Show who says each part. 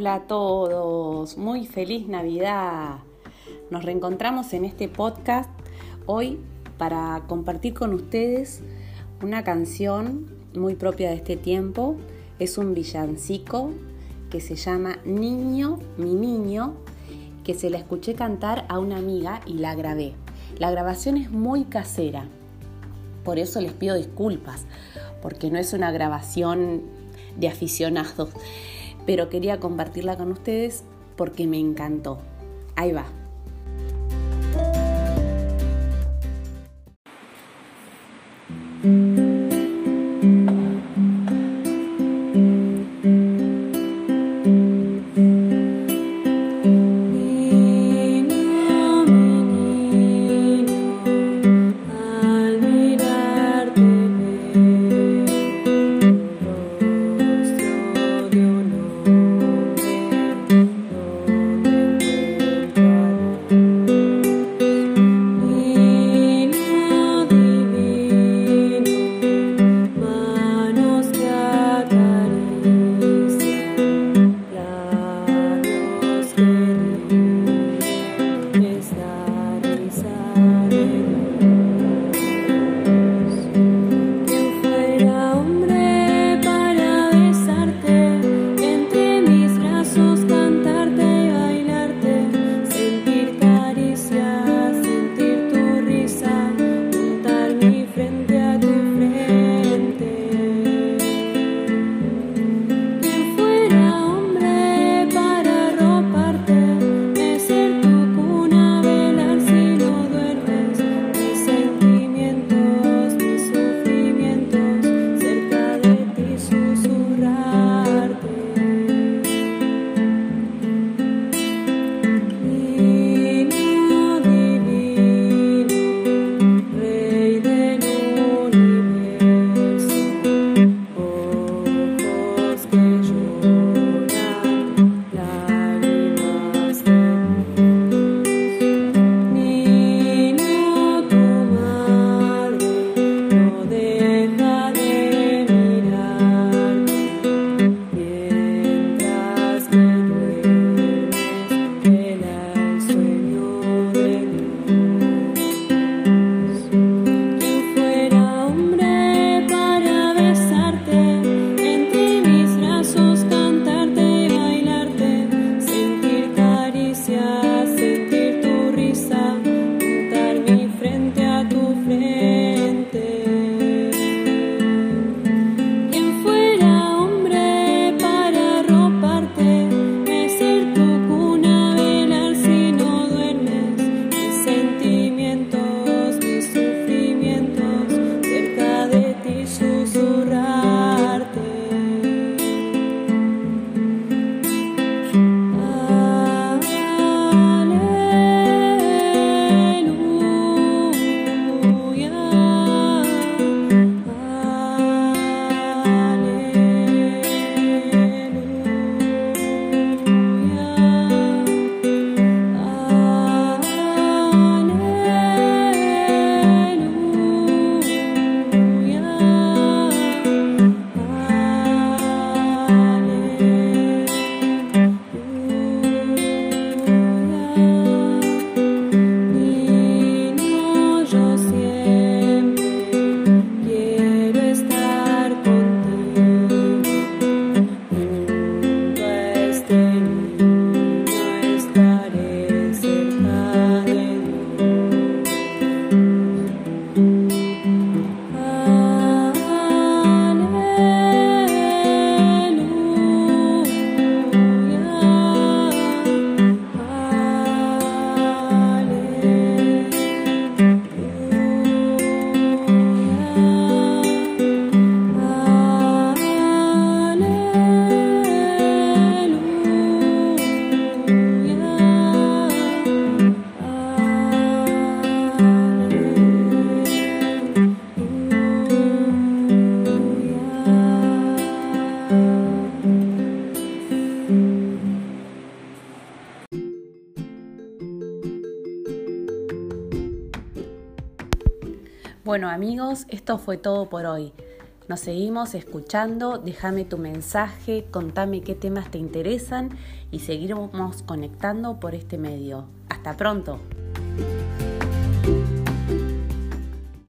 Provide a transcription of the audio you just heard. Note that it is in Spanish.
Speaker 1: Hola a todos, muy feliz Navidad. Nos reencontramos en este podcast hoy para compartir con ustedes una canción muy propia de este tiempo. Es un villancico que se llama Niño, mi niño, que se la escuché cantar a una amiga y la grabé. La grabación es muy casera, por eso les pido disculpas, porque no es una grabación de aficionados pero quería compartirla con ustedes porque me encantó. Ahí va. Bueno amigos, esto fue todo por hoy.
Speaker 2: Nos seguimos escuchando, déjame tu mensaje, contame qué temas te interesan y seguiremos conectando por este medio. Hasta pronto.